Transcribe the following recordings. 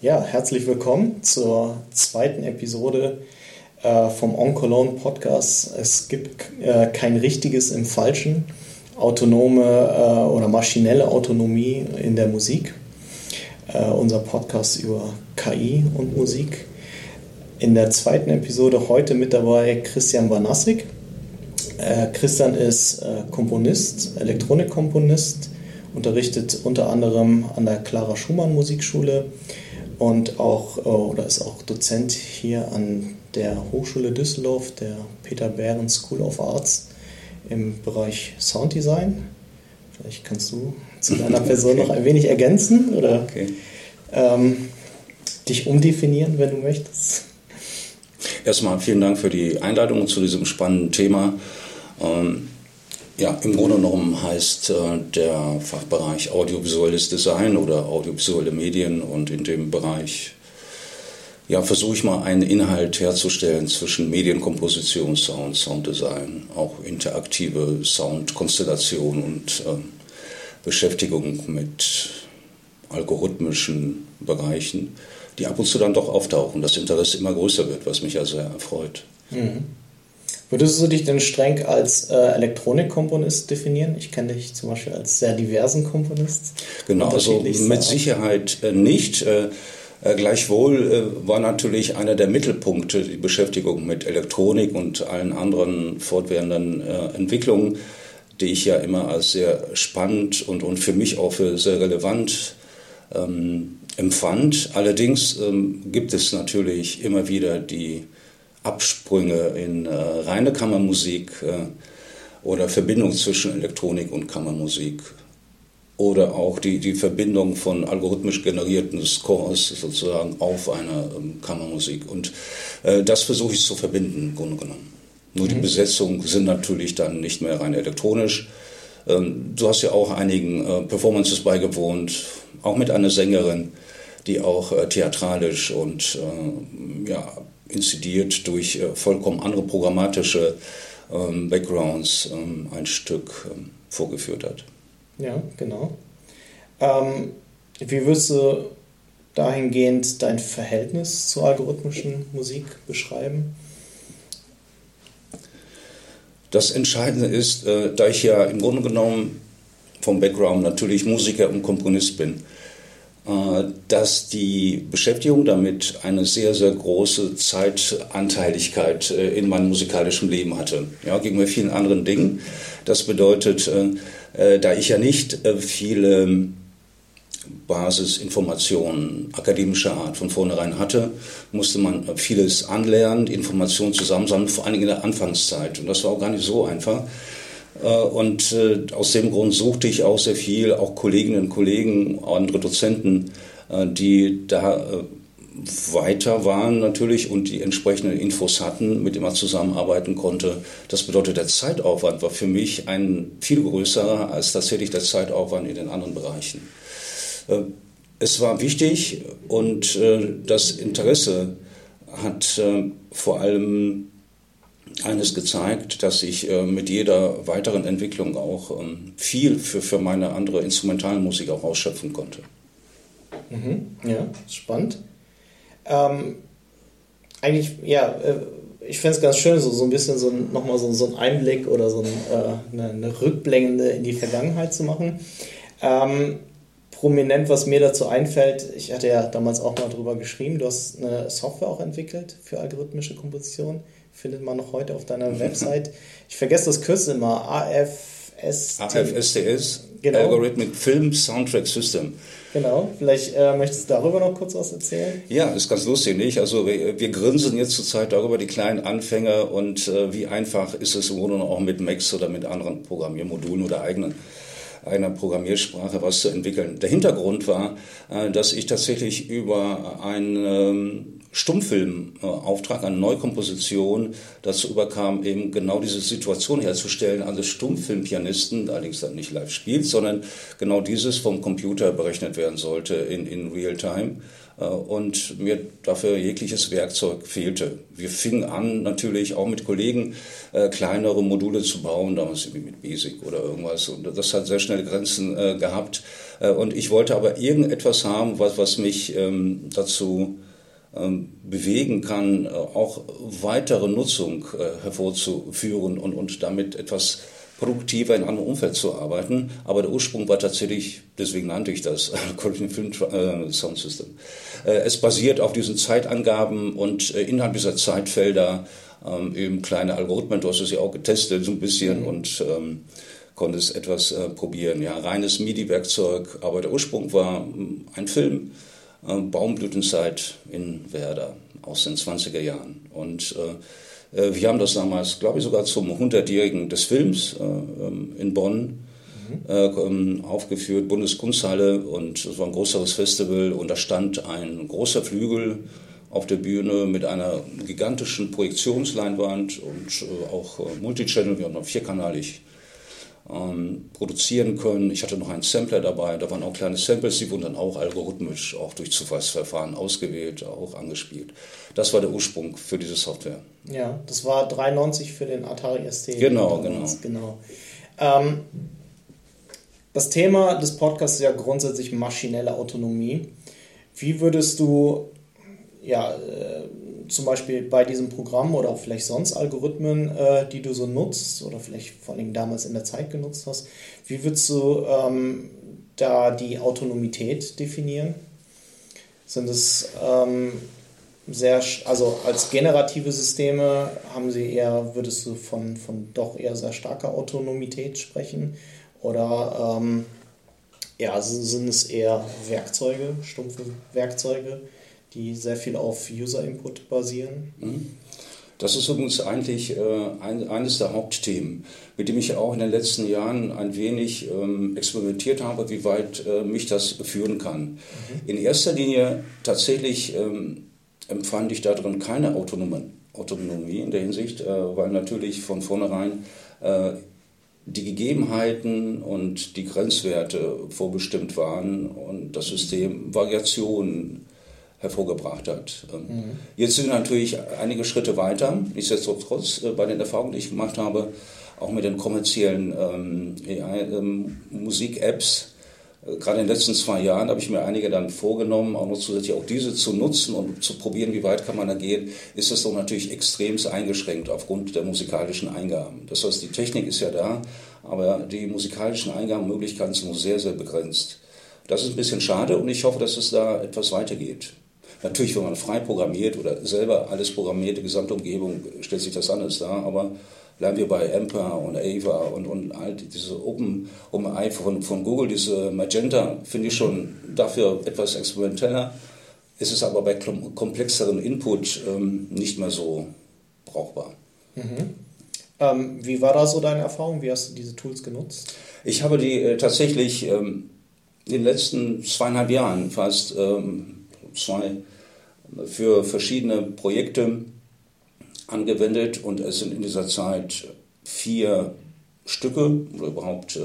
Ja, herzlich willkommen zur zweiten Episode äh, vom Oncolone Podcast. Es gibt äh, kein richtiges im Falschen, autonome äh, oder maschinelle Autonomie in der Musik. Äh, unser Podcast über KI und Musik. In der zweiten Episode heute mit dabei Christian Banassik. Äh, Christian ist äh, Komponist, Elektronikkomponist, unterrichtet unter anderem an der Clara Schumann Musikschule und auch oder ist auch Dozent hier an der Hochschule Düsseldorf, der Peter Behrens School of Arts im Bereich Sounddesign. Vielleicht kannst du zu deiner Person okay. noch ein wenig ergänzen oder okay. ähm, dich umdefinieren, wenn du möchtest. Erstmal vielen Dank für die Einladung zu diesem spannenden Thema. Ähm, ja, im Grunde genommen heißt äh, der Fachbereich audiovisuelles Design oder audiovisuelle Medien und in dem Bereich ja, versuche ich mal einen Inhalt herzustellen zwischen Medienkomposition, Sound, Sounddesign, auch interaktive Soundkonstellation und äh, Beschäftigung mit algorithmischen Bereichen, die ab und zu dann doch auftauchen, das Interesse immer größer wird, was mich ja sehr erfreut. Mhm. Würdest du dich denn streng als äh, Elektronikkomponist definieren? Ich kenne dich zum Beispiel als sehr diversen Komponist. Genau, also mit Sicherheit äh, nicht. Äh, äh, gleichwohl äh, war natürlich einer der Mittelpunkte die Beschäftigung mit Elektronik und allen anderen fortwährenden äh, Entwicklungen, die ich ja immer als sehr spannend und, und für mich auch für sehr relevant ähm, empfand. Allerdings ähm, gibt es natürlich immer wieder die Absprünge in äh, reine Kammermusik äh, oder Verbindung zwischen Elektronik und Kammermusik oder auch die, die Verbindung von algorithmisch generierten Scores sozusagen auf eine ähm, Kammermusik. Und äh, das versuche ich zu verbinden, im Grunde genommen. Nur mhm. die Besetzung sind natürlich dann nicht mehr rein elektronisch. Ähm, du hast ja auch einigen äh, Performances beigewohnt, auch mit einer Sängerin, die auch äh, theatralisch und äh, ja, inszeniert durch äh, vollkommen andere programmatische ähm, Backgrounds ähm, ein Stück ähm, vorgeführt hat. Ja, genau. Ähm, wie würdest du dahingehend dein Verhältnis zur algorithmischen Musik beschreiben? Das Entscheidende ist, äh, da ich ja im Grunde genommen vom Background natürlich Musiker und Komponist bin, dass die Beschäftigung damit eine sehr, sehr große Zeitanteiligkeit äh, in meinem musikalischen Leben hatte. Ja, gegenüber vielen anderen Dingen. Das bedeutet, äh, da ich ja nicht viele Basisinformationen akademischer Art von vornherein hatte, musste man vieles anlernen, Informationen zusammensammeln, vor allen Dingen in der Anfangszeit. Und das war auch gar nicht so einfach. Äh, und äh, aus dem Grund suchte ich auch sehr viel, auch Kolleginnen und Kollegen, andere Dozenten, äh, die da weiter waren natürlich und die entsprechenden Infos hatten, mit denen man zusammenarbeiten konnte. Das bedeutet, der Zeitaufwand war für mich ein viel größerer als tatsächlich der Zeitaufwand in den anderen Bereichen. Es war wichtig und das Interesse hat vor allem eines gezeigt, dass ich äh, mit jeder weiteren Entwicklung auch ähm, viel für, für meine andere Instrumentalmusik auch ausschöpfen konnte. Mhm, ja, spannend. Ähm, eigentlich, ja, äh, ich finde es ganz schön, so, so ein bisschen so nochmal so, so ein Einblick oder so ein, äh, eine, eine Rückblende in die Vergangenheit zu machen. Ähm, prominent, was mir dazu einfällt, ich hatte ja damals auch mal drüber geschrieben, du hast eine Software auch entwickelt für algorithmische Komposition findet man noch heute auf deiner Website. Ich vergesse das Kürzel immer. AFST. AFSTS, genau. Algorithmic Film Soundtrack System. Genau, vielleicht äh, möchtest du darüber noch kurz was erzählen? Ja, ist ganz lustig, nicht? Also wir, wir grinsen jetzt zurzeit darüber, die kleinen Anfänger und äh, wie einfach ist es im Grunde auch mit Macs oder mit anderen Programmiermodulen oder eigenen einer Programmiersprache was zu entwickeln. Der Hintergrund war, äh, dass ich tatsächlich über ein ähm, Stummfilmauftrag, eine Neukomposition dazu überkam, eben genau diese Situation herzustellen, eines Stummfilmpianisten, allerdings dann nicht live spielt, sondern genau dieses vom Computer berechnet werden sollte in, in Real Time. Äh, und mir dafür jegliches Werkzeug fehlte. Wir fingen an, natürlich auch mit Kollegen äh, kleinere Module zu bauen, damals irgendwie mit Basic oder irgendwas. Und das hat sehr schnell Grenzen äh, gehabt. Äh, und ich wollte aber irgendetwas haben, was, was mich ähm, dazu bewegen kann, äh, auch weitere Nutzung äh, hervorzuführen und, und damit etwas produktiver in einem Umfeld zu arbeiten. Aber der Ursprung war tatsächlich, deswegen nannte ich das Collision Film äh, Sound System. Äh, es basiert auf diesen Zeitangaben und äh, innerhalb dieser Zeitfelder ähm, eben kleine Algorithmen. Du hast es ja auch getestet so ein bisschen mhm. und ähm, konntest etwas probieren. Ja, reines MIDI-Werkzeug, aber der Ursprung war ähm, ein Film, Baumblütenzeit in Werder aus den 20er Jahren. Und äh, äh, wir haben das damals, glaube ich, sogar zum 100-jährigen des Films äh, ähm, in Bonn mhm. Ähm, aufgeführt, Bundeskunsthalle. Und es war ein größeres Festival und da stand ein großer Flügel auf der Bühne mit einer gigantischen Projektionsleinwand und äh, auch Multichannel. Wir haben noch vierkanalig ähm, produzieren können. Ich hatte noch einen Sampler dabei, da waren auch kleine Samples, die wurden dann auch algorithmisch, auch durch Zufallsverfahren ausgewählt, auch angespielt. Das war der Ursprung für diese Software. Ja, das war 93 für den Atari ST. Genau, genau. genau. Ähm, das Thema des Podcasts ist ja grundsätzlich maschinelle Autonomie. Wie würdest du ja, äh, zum Beispiel bei diesem Programm oder auch vielleicht sonst Algorithmen, äh, die du so nutzt oder vielleicht vor allem damals in der Zeit genutzt hast, wie würdest du ähm, da die Autonomität definieren? Sind es ähm, sehr, also als generative Systeme haben sie eher, würdest du von, von doch eher sehr starker Autonomität sprechen? Oder ähm, ja, sind es eher Werkzeuge, stumpfe Werkzeuge? Die sehr viel auf User-Input basieren. Mhm. Das ist übrigens eigentlich äh, ein, eines der Hauptthemen, mit dem ich auch in den letzten Jahren ein wenig ähm, experimentiert habe, wie weit äh, mich das führen kann. Mhm. In erster Linie tatsächlich ähm, empfand ich darin keine Autonomie, in der Hinsicht, äh, weil natürlich von vornherein die Gegebenheiten und die Grenzwerte vorbestimmt waren und das System Variationen hervorgebracht hat. Ähm, mhm. Jetzt sind wir natürlich einige Schritte weiter. Nichtsdestotrotz, äh, bei den Erfahrungen, die ich gemacht habe, auch mit den kommerziellen ähm, ähm, Musik-Apps, äh, gerade in den letzten zwei Jahren habe ich mir einige dann vorgenommen, auch noch zusätzlich auch diese zu nutzen und zu probieren, wie weit kann man da gehen, ist das doch natürlich extremst eingeschränkt aufgrund der musikalischen Eingaben. Das heißt, die Technik ist ja da, aber die musikalischen Eingabenmöglichkeiten sind nur sehr, sehr begrenzt. Das ist ein bisschen schade und ich hoffe, dass es da etwas weitergeht. Natürlich, wenn man frei programmiert oder selber alles programmiert, die gesamte Umgebung, stellt sich das anders dar, aber bleiben wir bei Emper und Ava und, und all diese Open, OpenAI von, von Google, diese Magenta, finde ich schon dafür etwas experimenteller. Es ist aber bei komplexeren Input ähm, nicht mehr so brauchbar. Mhm. Ähm, wie war da so deine Erfahrung? Wie hast du diese Tools genutzt? Ich habe die äh, tatsächlich ähm, in den letzten zweieinhalb Jahren fast ähm, zwei für verschiedene Projekte angewendet und es sind in dieser Zeit vier Stücke oder überhaupt äh,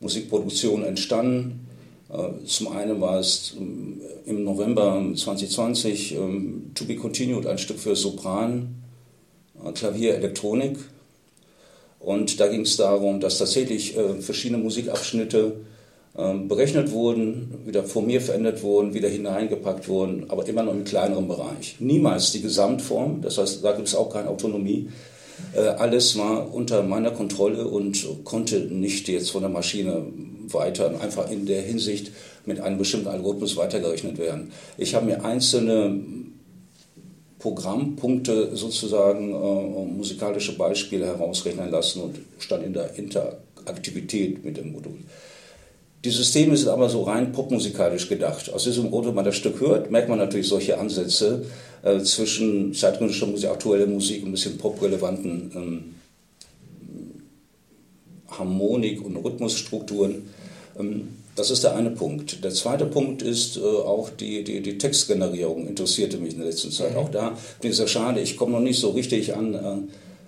Musikproduktionen entstanden. Äh, zum einen war es äh, im November 2020 ähm, To Be Continued, ein Stück für Sopran, äh, Klavier, Elektronik. Und da ging es darum, dass tatsächlich äh, verschiedene Musikabschnitte berechnet wurden, wieder von mir verändert wurden, wieder hineingepackt wurden, aber immer noch im kleineren Bereich. Niemals die Gesamtform, das heißt, da gibt es auch keine Autonomie. Äh, alles war unter meiner Kontrolle und konnte nicht jetzt von der Maschine weiter, einfach in der Hinsicht mit einem bestimmten Algorithmus weitergerechnet werden. Ich habe mir einzelne Programmpunkte sozusagen, äh, musikalische Beispiele herausrechnen lassen und stand in der Interaktivität mit dem Modul. Die Systeme sind aber so rein popmusikalisch gedacht. Aus diesem Grund, wenn man das Stück hört, merkt man natürlich solche Ansätze äh, zwischen zeitgenössischer Musik, aktueller Musik und ein bisschen poprelevanten ähm, Harmonik- und Rhythmusstrukturen. Ähm, das ist der eine Punkt. Der zweite Punkt ist äh, auch die, die, die Textgenerierung, interessierte mich in der letzten Zeit. Mhm. Auch da bin ich sehr schade, ich komme noch nicht so richtig an äh,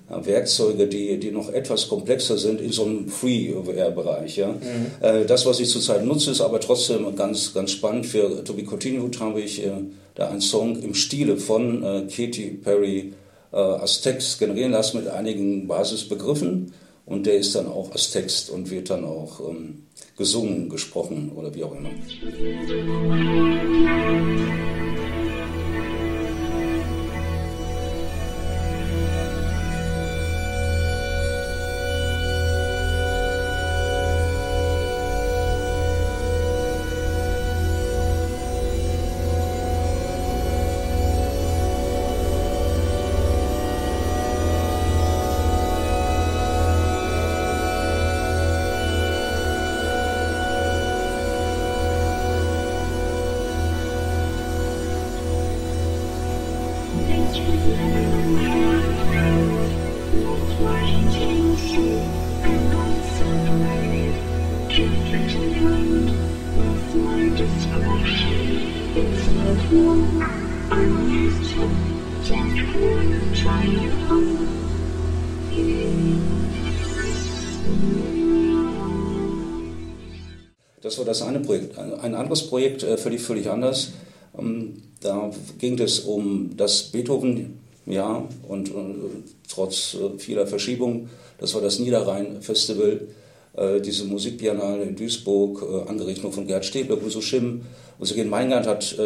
Werkzeuge, die, die noch etwas komplexer sind in so einem Freeware-Bereich. Ja? Mhm. Äh, das, was ich zurzeit nutze, ist aber trotzdem ganz, ganz spannend. Für To Be Continued habe ich äh, da einen Song im Stile von äh, Katy Perry äh, als Text generieren lassen mit einigen Basisbegriffen. Und der ist dann auch als Text und wird dann auch ähm, gesungen, gesprochen oder wie auch immer. Das war das eine Projekt. Ein anderes Projekt, äh, völlig, völlig anders. Ähm, da ging es um das Beethoven-Jahr und, und trotz äh, vieler Verschiebungen. Das war das Niederrhein-Festival, äh, diese Musikbiennale in Duisburg, angerichtet von Gerd Stäbler, Buso Schimm. Und Sergen Meingart hat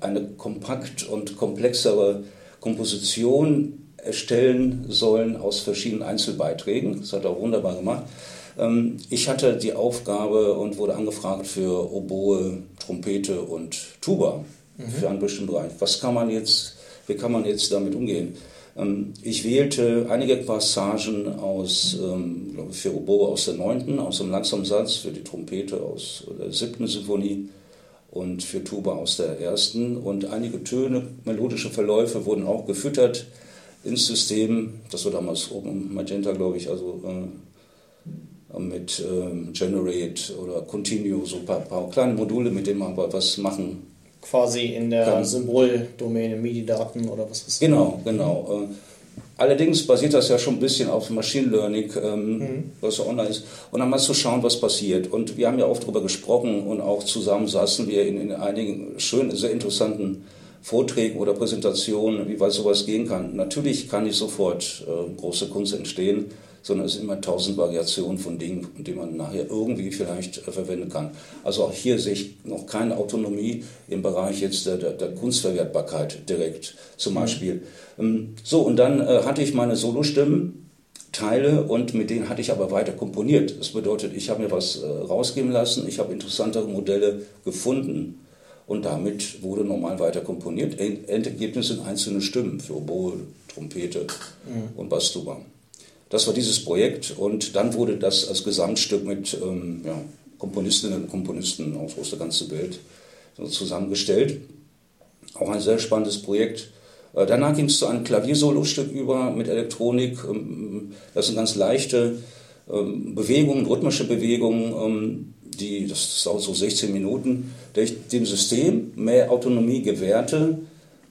eine kompakt und komplexere Komposition erstellen sollen aus verschiedenen Einzelbeiträgen. Das hat er auch wunderbar gemacht. Ähm, ich hatte die Aufgabe und wurde angefragt für Oboe, Trompete und Tuba mhm. für einen bestimmten Bereich. Was kann man jetzt, wie kann man jetzt damit umgehen? Ähm, ich wählte einige Passagen aus, ähm, glaube ich, für Oboe aus der neunten, aus dem langsamen Satz, für die Trompete aus der siebten Symphonie und für Tuba aus der ersten. Und einige Töne, melodische Verläufe wurden auch gefüttert ins System. Das war damals oben Magenta, glaube ich, also äh, mit ähm, Generate oder Continue, so ein paar, paar, kleine Module, mit denen man was machen Quasi in der kann. Symboldomäne MIDI-Daten oder was ist das? Genau, genau. Äh, allerdings basiert das ja schon ein bisschen auf Machine Learning, ähm, mhm. was ja online ist. Und dann mal zu schauen, was passiert. Und wir haben ja oft darüber gesprochen und auch zusammen saßen wir in, in einigen schönen, sehr interessanten Vorträgen oder Präsentationen, wie weit sowas gehen kann. Natürlich kann nicht sofort äh, große Kunst entstehen sondern es sind immer tausend Variationen von Dingen, die man nachher irgendwie vielleicht äh, verwenden kann. Also auch hier sehe ich noch keine Autonomie im Bereich jetzt der, der, der Kunstverwertbarkeit direkt zum mhm. Beispiel. Mhm. So, und dann äh, hatte ich meine Solostimmen. Teile und mit denen hatte ich aber weiter komponiert. Das bedeutet, ich habe mir was äh, rausgeben lassen, ich habe interessantere Modelle gefunden und damit wurde normal weiter komponiert. Endergebnis sind einzelne Stimmen für Oboe, Trompete mhm. und Basstuba. Das war dieses Projekt und dann wurde das als Gesamtstück mit ähm, ja, Komponistinnen und Komponisten aus, aus der ganzen Welt zusammengestellt. Auch ein sehr spannendes Projekt. Äh, danach ging es zu einem Klaviersolostück über mit Elektronik. Ähm, das sind ganz leichte ähm, Bewegungen, rhythmische Bewegungen, ähm, die, das dauert so 16 Minuten, der ich dem System mehr Autonomie gewährte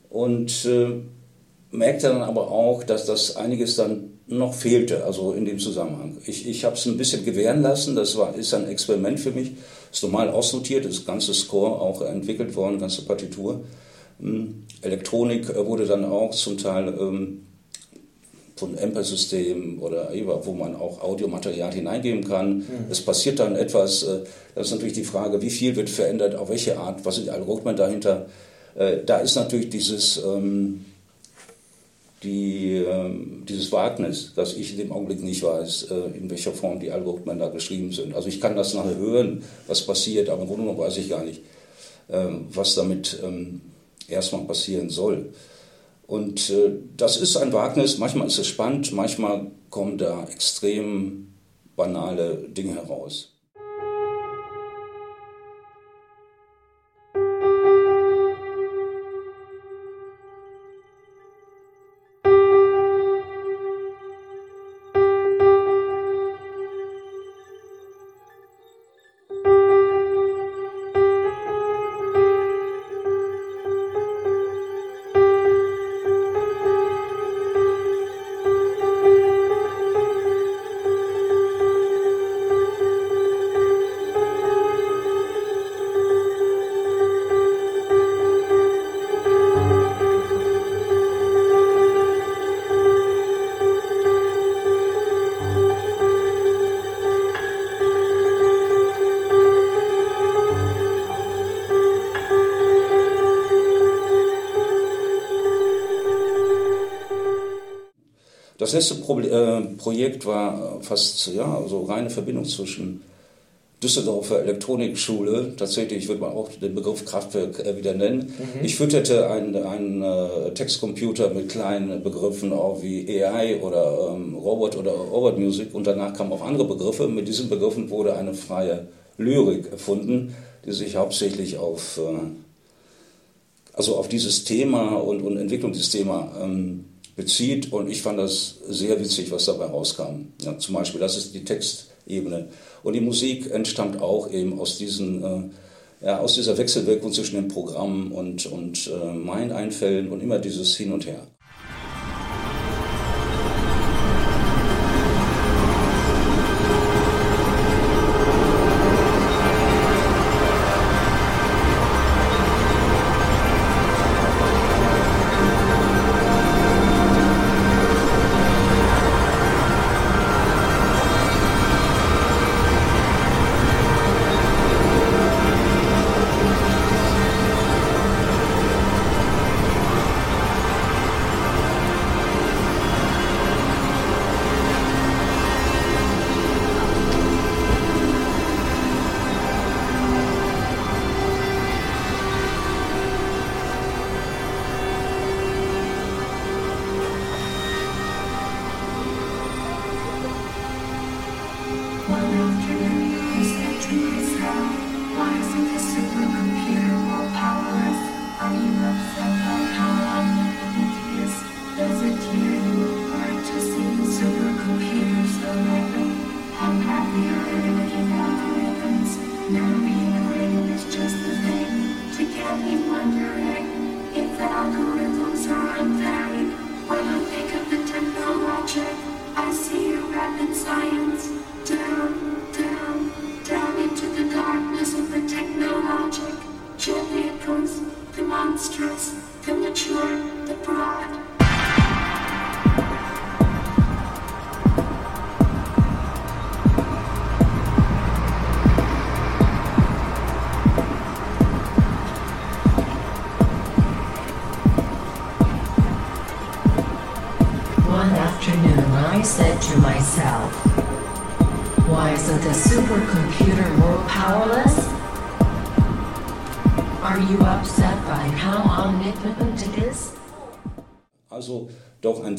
und äh, merkte dann aber auch, dass das einiges dann noch fehlte, also in dem Zusammenhang. Ich, ich habe es ein bisschen gewähren lassen, das war, ist ein Experiment für mich, ist normal ausnotiert, das ganze Score auch entwickelt worden, ganze Partitur. Hm, Elektronik äh, wurde dann auch zum Teil ähm, von Amper-Systemen oder wo man auch Audiomaterial hineingeben kann. Mhm. Es passiert dann etwas, äh, das ist natürlich die Frage, wie viel wird verändert, auf welche Art, was sind die Algorithmen dahinter. Äh, da ist natürlich dieses... Ähm, die, ähm, dieses Wagnis, dass ich in dem Augenblick nicht weiß, äh, in welcher Form die Algorithmen da geschrieben sind. Also ich kann das nachher hören, was passiert, aber im Grunde genommen weiß ich gar nicht, ähm, was damit ähm, erstmal passieren soll. Und äh, das ist ein Wagnis, manchmal ist es spannend, manchmal kommen da extrem banale Dinge heraus. Das letzte Pro äh, Projekt war fast ja, so reine Verbindung zwischen Düsseldorfer Elektronikschule, tatsächlich würde man auch den Begriff Kraftwerk äh, wieder nennen. Mhm. Ich fütterte einen, einen äh, Textcomputer mit kleinen Begriffen auch wie AI oder ähm, Robot oder Robot Music und danach kamen auch andere Begriffe. Mit diesen Begriffen wurde eine freie Lyrik erfunden, die sich hauptsächlich auf, äh, also auf dieses Thema und, und Entwicklung dieses Thema ähm, bezieht und ich fand das sehr witzig, was dabei rauskam. Ja, zum Beispiel, das ist die Textebene. Und die Musik entstammt auch eben aus diesen äh, ja, aus dieser Wechselwirkung zwischen den Programmen und, und äh, meinen Einfällen und immer dieses Hin und Her.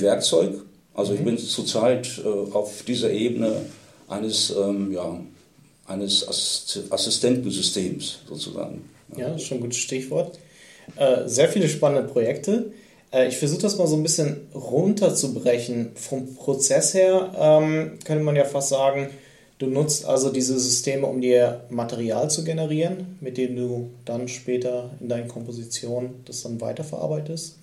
Werkzeug. Also ich mhm. bin zurzeit äh, auf dieser Ebene eines, ähm, ja, eines Assistentensystems sozusagen. Ja, das ist schon ein gutes Stichwort. Äh, sehr viele spannende Projekte. Äh, ich versuche das mal so ein bisschen runterzubrechen. Vom Prozess her ähm, könnte man ja fast sagen, du nutzt also diese Systeme, um dir Material zu generieren, mit dem du dann später in deinen Kompositionen das dann weiterverarbeitest,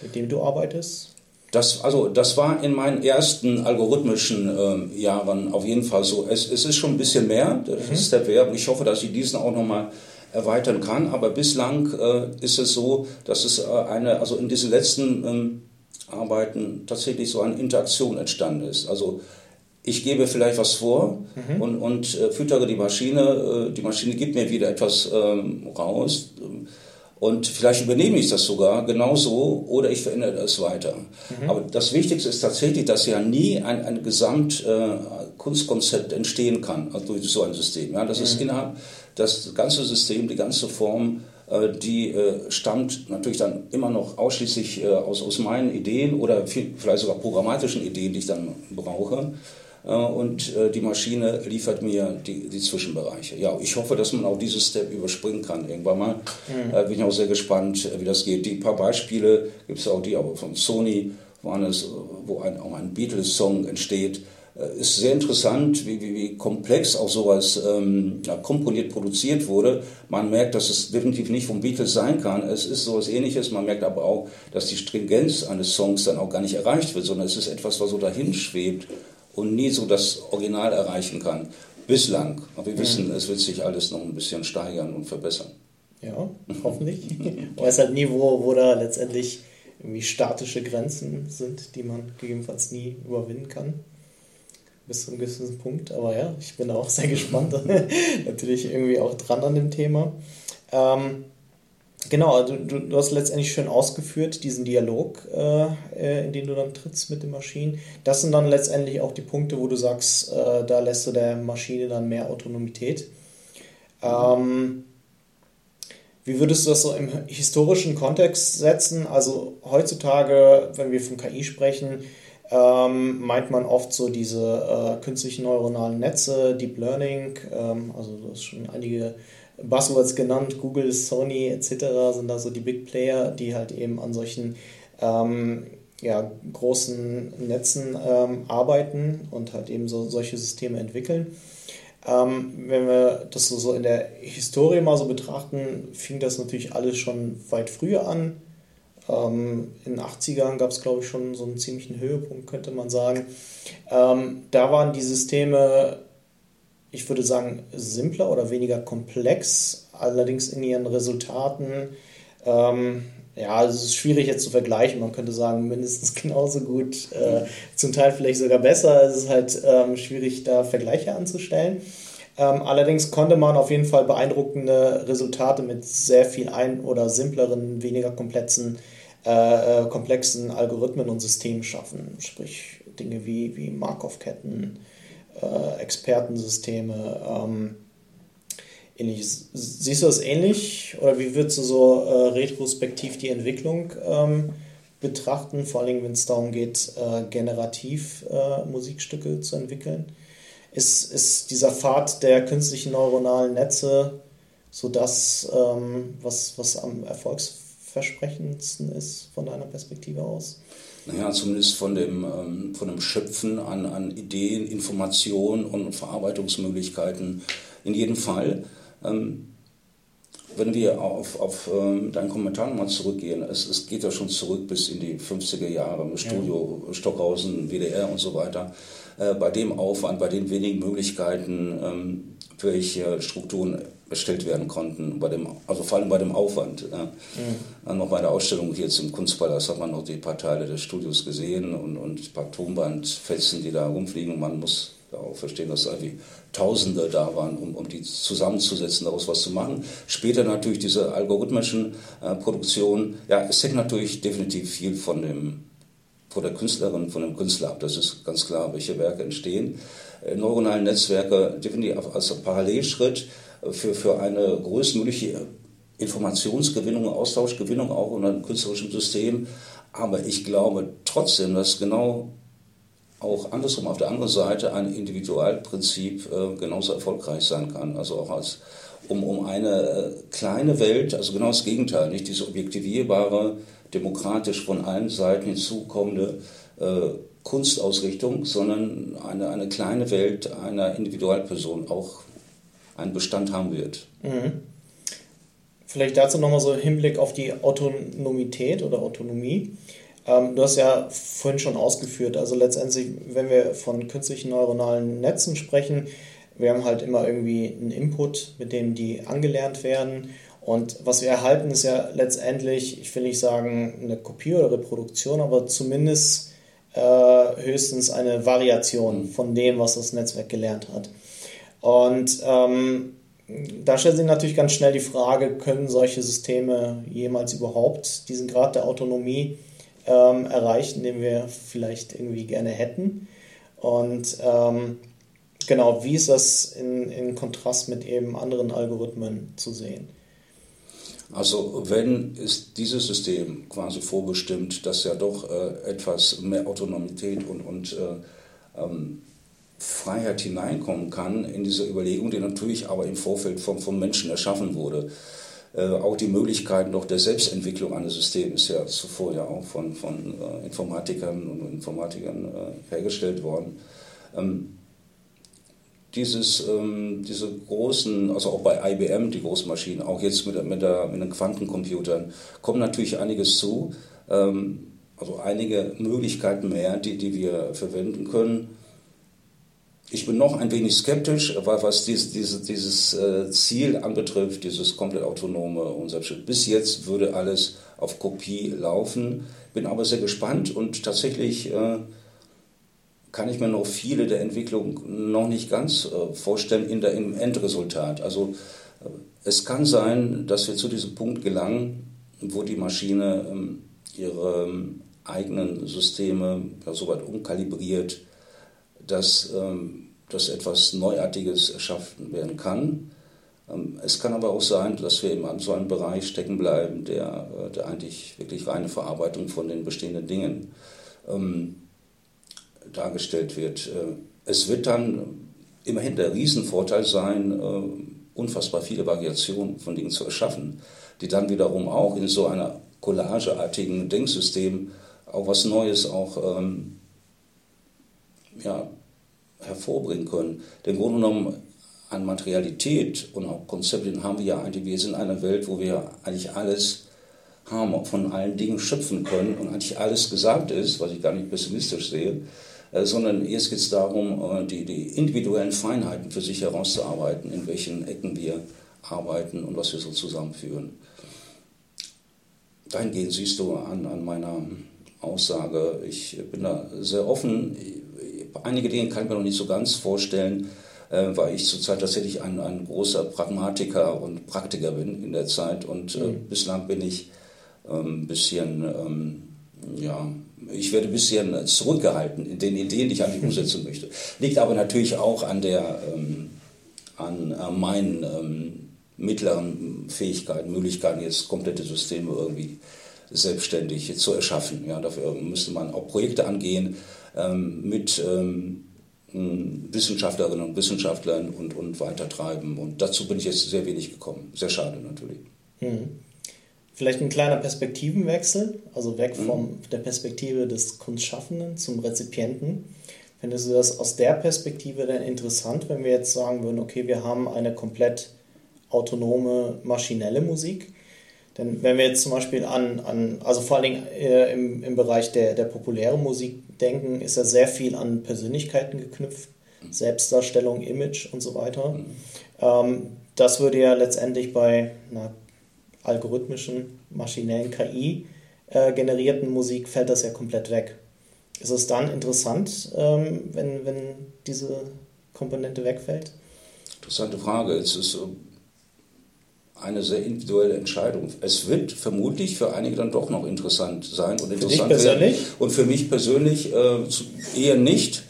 mit dem du arbeitest. Das, also, das war in meinen ersten algorithmischen äh, Jahren auf jeden Fall so. Es, es ist schon ein bisschen mehr, das mhm. ist der Verb. Ich hoffe, dass ich diesen auch nochmal erweitern kann. Aber bislang äh, ist es so, dass es äh, eine, also in diesen letzten ähm, Arbeiten tatsächlich so eine Interaktion entstanden ist. Also ich gebe vielleicht was vor mhm. und, und äh, füttere die Maschine. Die Maschine gibt mir wieder etwas ähm, raus. Und vielleicht übernehme ich das sogar genauso oder ich verändere es weiter. Mhm. Aber das Wichtigste ist tatsächlich, dass ja nie ein, ein Gesamtkunstkonzept äh, entstehen kann also durch so ein System. Ja, das mhm. ist innerhalb, das ganze System, die ganze Form, äh, die äh, stammt natürlich dann immer noch ausschließlich äh, aus, aus meinen Ideen oder viel, vielleicht sogar programmatischen Ideen, die ich dann brauche. Und die Maschine liefert mir die, die Zwischenbereiche. Ja, ich hoffe, dass man auch dieses Step überspringen kann irgendwann mal. Mhm. Bin ich auch sehr gespannt, wie das geht. Die paar Beispiele gibt es auch, die aber von Sony waren es, wo ein, auch ein Beatles-Song entsteht. Ist sehr interessant, wie, wie, wie komplex auch sowas ähm, komponiert produziert wurde. Man merkt, dass es definitiv nicht vom Beatles sein kann. Es ist sowas ähnliches. Man merkt aber auch, dass die Stringenz eines Songs dann auch gar nicht erreicht wird, sondern es ist etwas, was so dahin schwebt und nie so das Original erreichen kann. Bislang. Aber wir wissen, es wird sich alles noch ein bisschen steigern und verbessern. Ja, hoffentlich. Man weiß halt nie, wo, wo da letztendlich irgendwie statische Grenzen sind, die man gegebenenfalls nie überwinden kann. Bis zu einem gewissen Punkt. Aber ja, ich bin auch sehr gespannt. Natürlich irgendwie auch dran an dem Thema. Ähm, Genau, also du, du hast letztendlich schön ausgeführt, diesen Dialog, äh, äh, in den du dann trittst mit den Maschinen. Das sind dann letztendlich auch die Punkte, wo du sagst, äh, da lässt du der Maschine dann mehr Autonomität. Ähm, wie würdest du das so im historischen Kontext setzen? Also heutzutage, wenn wir von KI sprechen, ähm, meint man oft so diese äh, künstlichen neuronalen Netze, Deep Learning, ähm, also du hast schon einige Buzzwords genannt, Google, Sony etc. sind da so die Big Player, die halt eben an solchen ähm, ja, großen Netzen ähm, arbeiten und halt eben so solche Systeme entwickeln. Ähm, wenn wir das so, so in der Historie mal so betrachten, fing das natürlich alles schon weit früher an. Ähm, in den 80ern gab es, glaube ich, schon so einen ziemlichen Höhepunkt, könnte man sagen. Ähm, da waren die Systeme, ich würde sagen, simpler oder weniger komplex, allerdings in ihren Resultaten. Ähm, ja, es ist schwierig jetzt zu vergleichen. Man könnte sagen, mindestens genauso gut, äh, zum Teil vielleicht sogar besser. Es ist halt ähm, schwierig, da Vergleiche anzustellen. Ähm, allerdings konnte man auf jeden Fall beeindruckende Resultate mit sehr viel ein- oder simpleren, weniger komplexen, äh, äh komplexen Algorithmen und Systemen schaffen. Sprich Dinge wie, wie Markov-Ketten, äh, Expertensysteme. Ähm, ähnliches. Siehst du das ähnlich oder wie würdest du so äh, retrospektiv die Entwicklung ähm, betrachten, vor allem wenn es darum geht, äh, generativ äh, Musikstücke zu entwickeln? Ist, ist dieser Pfad der künstlichen neuronalen Netze so das, ähm, was, was am erfolgsversprechendsten ist von deiner Perspektive aus? Naja, zumindest von dem, ähm, von dem Schöpfen an, an Ideen, Informationen und Verarbeitungsmöglichkeiten in jedem Fall. Ähm, wenn wir auf, auf ähm, deinen Kommentar nochmal zurückgehen, es, es geht ja schon zurück bis in die 50er Jahre im Studio, ja. Stockhausen, WDR und so weiter. Äh, bei dem Aufwand, bei den wenigen Möglichkeiten, welche Strukturen erstellt werden konnten, bei dem, also vor allem bei dem Aufwand. Ja. Mhm. Noch bei der Ausstellung jetzt im Kunstpalast hat man noch die paar Teile des Studios gesehen und, und ein paar Tonbandfetzen, die da rumfliegen. Man muss auch verstehen, dass irgendwie Tausende da waren, um, um die zusammenzusetzen, daraus was zu machen. Später natürlich diese algorithmischen äh, Produktionen. Ja, es hängt natürlich definitiv viel von dem von der Künstlerin, von dem Künstler ab. Das ist ganz klar, welche Werke entstehen. Äh, neuronale Netzwerke definitiv als Parallelschritt für, für eine größtmögliche Informationsgewinnung, Austauschgewinnung auch in einem künstlerischen System. Aber ich glaube trotzdem, dass genau auch andersrum auf der anderen Seite ein Individualprinzip äh, genauso erfolgreich sein kann. Also auch als um, um eine äh, kleine Welt, also genau das Gegenteil, nicht diese objektivierbare, demokratisch von allen Seiten hinzukommende äh, Kunstausrichtung, sondern eine, eine kleine Welt einer Individualperson auch einen Bestand haben wird. Mhm. Vielleicht dazu nochmal so Hinblick auf die Autonomität oder Autonomie. Ähm, du hast ja vorhin schon ausgeführt, also letztendlich, wenn wir von künstlichen neuronalen Netzen sprechen, wir haben halt immer irgendwie einen Input, mit dem die angelernt werden. Und was wir erhalten, ist ja letztendlich, ich will nicht sagen eine Kopie oder Reproduktion, aber zumindest äh, höchstens eine Variation von dem, was das Netzwerk gelernt hat. Und ähm, da stellt sich natürlich ganz schnell die Frage, können solche Systeme jemals überhaupt diesen Grad der Autonomie ähm, erreichen, den wir vielleicht irgendwie gerne hätten. Und ähm, genau, wie ist das in, in Kontrast mit eben anderen Algorithmen zu sehen? Also wenn ist dieses System quasi vorbestimmt, dass ja doch äh, etwas mehr Autonomität und, und äh, ähm, Freiheit hineinkommen kann in diese Überlegung, die natürlich aber im Vorfeld vom, vom Menschen erschaffen wurde. Äh, auch die Möglichkeiten noch der Selbstentwicklung eines Systems ist ja zuvor ja auch von, von äh, Informatikern und Informatikern äh, hergestellt worden. Ähm, dieses, ähm, diese großen, also auch bei IBM, die großen Maschinen, auch jetzt mit, mit, der, mit den Quantencomputern, kommt natürlich einiges zu. Ähm, also einige Möglichkeiten mehr, die, die wir verwenden können. Ich bin noch ein wenig skeptisch, was dies, diese, dieses äh, Ziel anbetrifft, dieses komplett autonome selbstständige. Bis jetzt würde alles auf Kopie laufen. Bin aber sehr gespannt und tatsächlich äh, kann ich mir noch viele der Entwicklungen noch nicht ganz äh, vorstellen in der, im Endresultat. Also Es kann sein, dass wir zu diesem Punkt gelangen, wo die Maschine ähm, ihre ähm, eigenen Systeme ja, so weit umkalibriert, dass, ähm, dass etwas Neuartiges erschaffen werden kann. Ähm, es kann aber auch sein, dass wir in so einem Bereich stecken bleiben, der, äh, der eigentlich wirklich reine Verarbeitung von den bestehenden Dingen ähm, dargestellt wird. Äh, es wird dann immerhin der Riesenvorteil sein, äh, unfassbar viele Variationen von Dingen zu erschaffen, die dann wiederum auch in so einer collageartigen Denksystem auch was Neues auch ähm, ja, hervorbringen können. Denn im Grunde genommen an Materialität und auch Konzepten haben wir ja eigentlich, wir sind in einer Welt, wo wir eigentlich alles haben, von allen Dingen schöpfen können und eigentlich alles gesagt ist, was ich gar nicht pessimistisch sehe, äh, sondern jetzt geht es darum, äh, die, die individuellen Feinheiten für sich herauszuarbeiten, in welchen Ecken wir arbeiten und was wir so zusammenführen. Dahingehend siehst du an, an meiner Aussage, ich bin da sehr offen. Einige Dinge kann ich mir noch nicht so ganz vorstellen, äh, weil ich zurzeit tatsächlich ein, ein großer Pragmatiker und Praktiker bin in der Zeit und äh, mhm. bislang bin ich ein ähm, bisschen, ähm, ja, ich werde ein bisschen zurückgehalten in den Ideen, die ich eigentlich umsetzen möchte. Liegt aber natürlich auch an der, ähm, an, an meinen ähm, mittleren Fähigkeiten, Möglichkeiten, jetzt komplette Systeme irgendwie selbstständig zu erschaffen. Ja, dafür müsste man auch Projekte angehen mit ähm, Wissenschaftlerinnen und Wissenschaftlern und, und weitertreiben. Und dazu bin ich jetzt sehr wenig gekommen. Sehr schade natürlich. Mhm. Vielleicht ein kleiner Perspektivenwechsel, also weg mhm. von der Perspektive des Kunstschaffenden zum Rezipienten. Findest du das aus der Perspektive denn interessant, wenn wir jetzt sagen würden, okay, wir haben eine komplett autonome maschinelle Musik. Denn wenn wir jetzt zum Beispiel an, an also vor allen Dingen äh, im, im Bereich der, der populären Musik denken, ist ja sehr viel an Persönlichkeiten geknüpft, Selbstdarstellung, Image und so weiter. Ähm, das würde ja letztendlich bei einer algorithmischen, maschinellen KI äh, generierten Musik fällt das ja komplett weg. Ist es dann interessant, ähm, wenn, wenn diese Komponente wegfällt? Interessante Frage. Es ist eine sehr individuelle Entscheidung. Es wird vermutlich für einige dann doch noch interessant sein und interessant werden. Und für mich persönlich äh, eher nicht.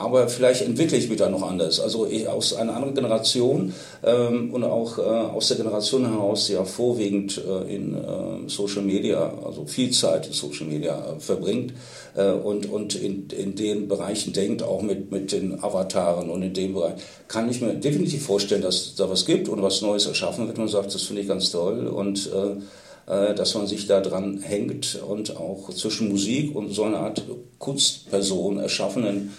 Aber vielleicht entwickle ich mich da noch anders. Also ich, aus einer anderen Generation ähm, und auch äh, aus der Generation heraus, die ja vorwiegend äh, in äh, Social Media, also viel Zeit in Social Media äh, verbringt äh, und, und in, in den Bereichen denkt, auch mit, mit den Avataren und in dem Bereich, kann ich mir definitiv vorstellen, dass da was gibt und was Neues erschaffen wird. Man sagt, das finde ich ganz toll und äh, dass man sich da dran hängt und auch zwischen Musik und so eine Art Kunstperson erschaffenen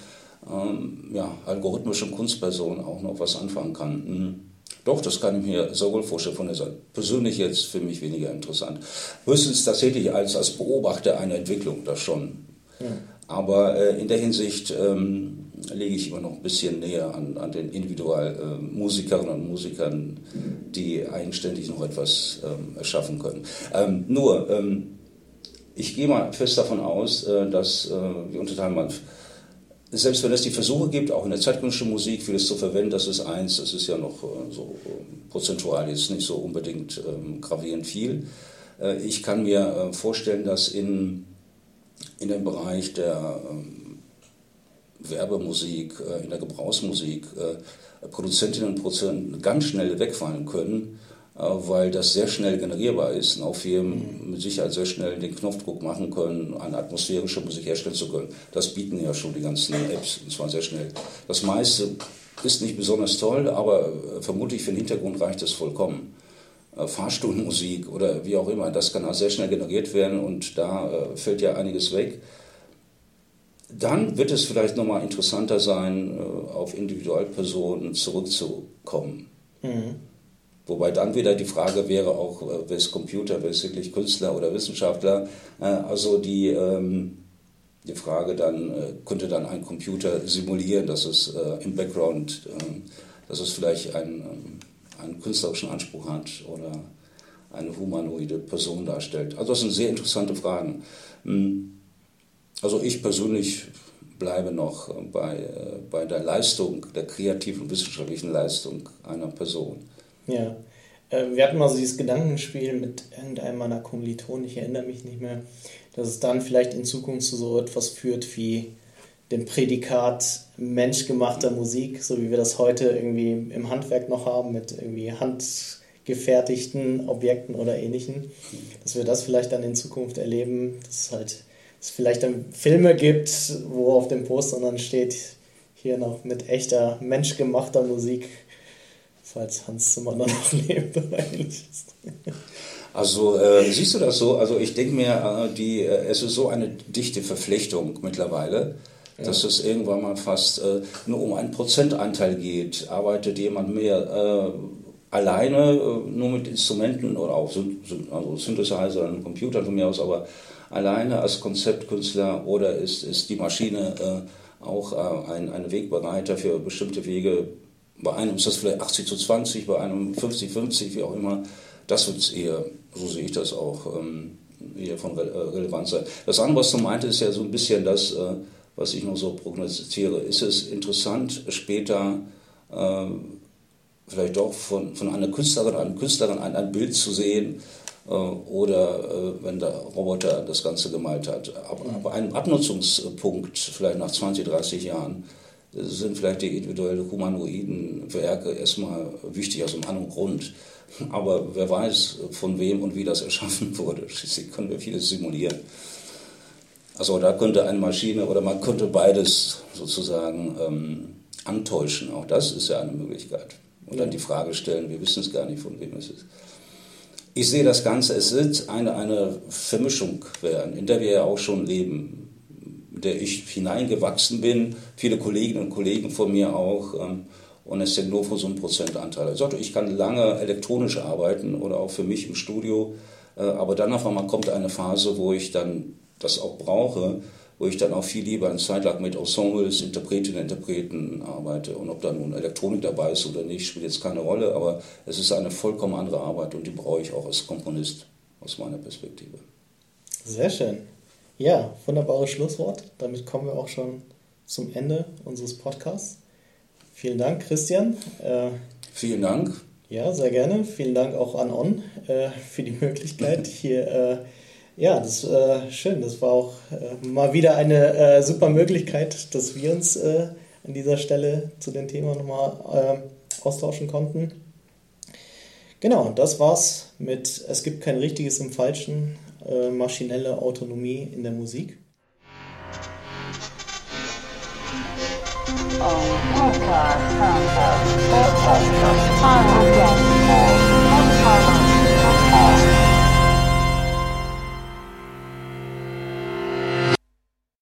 ähm, ja, algorithmischen Kunstperson auch noch was anfangen kann. Mhm. Doch, das kann ich mir sehr wohl vorstellen von der Seite. Persönlich jetzt für mich weniger interessant. Höchstens tatsächlich als, als Beobachter einer Entwicklung, das schon. Ja. Aber äh, in der Hinsicht ähm, lege ich immer noch ein bisschen näher an, an den Individualmusikerinnen äh, und Musikern, die eigenständig noch etwas ähm, erschaffen können. Ähm, nur, ähm, ich gehe mal fest davon aus, äh, dass äh, wir unterteilen mal selbst wenn es die Versuche gibt, auch in der zeitgenössischen Musik vieles zu verwenden, das ist eins, das ist ja noch äh, so äh, prozentual jetzt nicht so unbedingt ähm, gravierend viel. Äh, ich kann mir äh, vorstellen, dass in, in dem Bereich der ähm, Werbemusik, in der Gebrauchsmusik Produzentinnen und Produzenten ganz schnell wegfallen können, weil das sehr schnell generierbar ist und auch Firmen mit Sicherheit sehr schnell den Knopfdruck machen können, eine atmosphärische Musik herstellen zu können. Das bieten ja schon die ganzen Apps und zwar sehr schnell. Das meiste ist nicht besonders toll, aber äh, vermutlich für den Hintergrund reicht es vollkommen. Äh, Fahrstuhlmusik oder wie auch immer, das kann auch sehr schnell generiert werden und da fällt ja einiges weg. Dann wird es vielleicht nochmal interessanter sein, auf Individualpersonen zurückzukommen. Mhm. Wobei dann wieder die Frage wäre auch, äh, wer ist Computer, wer ist wirklich Künstler oder Wissenschaftler. Äh, also die, ähm, die Frage dann, äh, könnte dann ein Computer simulieren, dass es im Background, ähm, dass es vielleicht einen, ähm, einen künstlerischen Anspruch hat oder eine humanoide Person darstellt. Also das sind sehr interessante Fragen. Hm. Also ich persönlich bleibe noch bei, bei der Leistung, der kreativen wissenschaftlichen Leistung einer Person. Ja, äh, wir hatten mal so dieses Gedankenspiel mit irgendeinem meiner Kommilitonen, ich erinnere mich nicht mehr, dass es dann vielleicht in Zukunft zu so etwas führt wie dem Prädikat menschgemachter Musik, so wie wir das heute irgendwie im Handwerk noch haben, mit irgendwie handgefertigten Objekten oder ähnlichen, dass wir das vielleicht dann in Zukunft erleben, dass es halt es vielleicht dann Filme gibt, wo auf dem Poster dann steht, hier noch mit echter menschgemachter Musik, falls Hans Zimmer noch lebt ähnliches. Also äh, siehst du das so? Also ich denke mir, äh, die, äh, es ist so eine dichte Verflechtung mittlerweile dass es irgendwann mal fast äh, nur um einen Prozentanteil geht. Arbeitet jemand mehr äh, alleine, äh, nur mit Instrumenten oder auch also Synthesizern, Computern von mir aus, aber alleine als Konzeptkünstler oder ist, ist die Maschine auch ein, ein Wegbereiter für bestimmte Wege? Bei einem ist das vielleicht 80 zu 20, bei einem 50, 50, wie auch immer. Das wird eher, so sehe ich das auch, ähm, eher von äh, Relevanz sein. Das andere, was du meintest, ist ja so ein bisschen das, äh, was ich noch so prognostiziere. Ist es interessant, später äh, vielleicht doch von, von einer Künstlerin, einem Künstlerin ein, ein Bild zu sehen äh, oder wenn der Roboter das Ganze gemalt hat. Ab, ab einem Abnutzungspunkt, vielleicht nach 20, 30 Jahren, sind vielleicht die individuellen humanoiden Werke erstmal wichtig aus einem anderen Grund. Aber wer weiß, von wem und wie das erschaffen wurde. Schließlich können wir vieles simulieren. Also da könnte eine Maschine oder man könnte beides sozusagen ähm, antäuschen. Auch das ist ja eine Möglichkeit. Und dann die Frage stellen, wir wissen es gar nicht, von wem es ist. Ich sehe das Ganze, es wird eine, eine Vermischung werden, in der wir ja auch schon leben, der ich hineingewachsen bin, viele Kolleginnen und Kollegen von mir auch. Ähm, und es sind nur von so einem Prozentanteil. Also ich kann lange elektronisch arbeiten oder auch für mich im Studio, äh, aber dann auf einmal kommt eine Phase, wo ich dann das auch brauche, wo ich dann auch viel lieber eine Zeit lang mit Ensembles, Interpretinnen, Interpreten arbeite. Und ob da nun Elektronik dabei ist oder nicht, spielt jetzt keine Rolle, aber es ist eine vollkommen andere Arbeit und die brauche ich auch als Komponist aus meiner Perspektive. Sehr schön. Ja, wunderbares Schlusswort. Damit kommen wir auch schon zum Ende unseres Podcasts. Vielen Dank, Christian. Äh, Vielen Dank. Ja, sehr gerne. Vielen Dank auch an On äh, für die Möglichkeit, hier äh, ja, das ist äh, schön. Das war auch äh, mal wieder eine äh, super Möglichkeit, dass wir uns äh, an dieser Stelle zu dem Thema nochmal austauschen konnten. Genau, das war's mit Es gibt kein richtiges im Falschen, äh, maschinelle Autonomie in der Musik. Oh, Podcast, Podcast, Podcast, Podcast,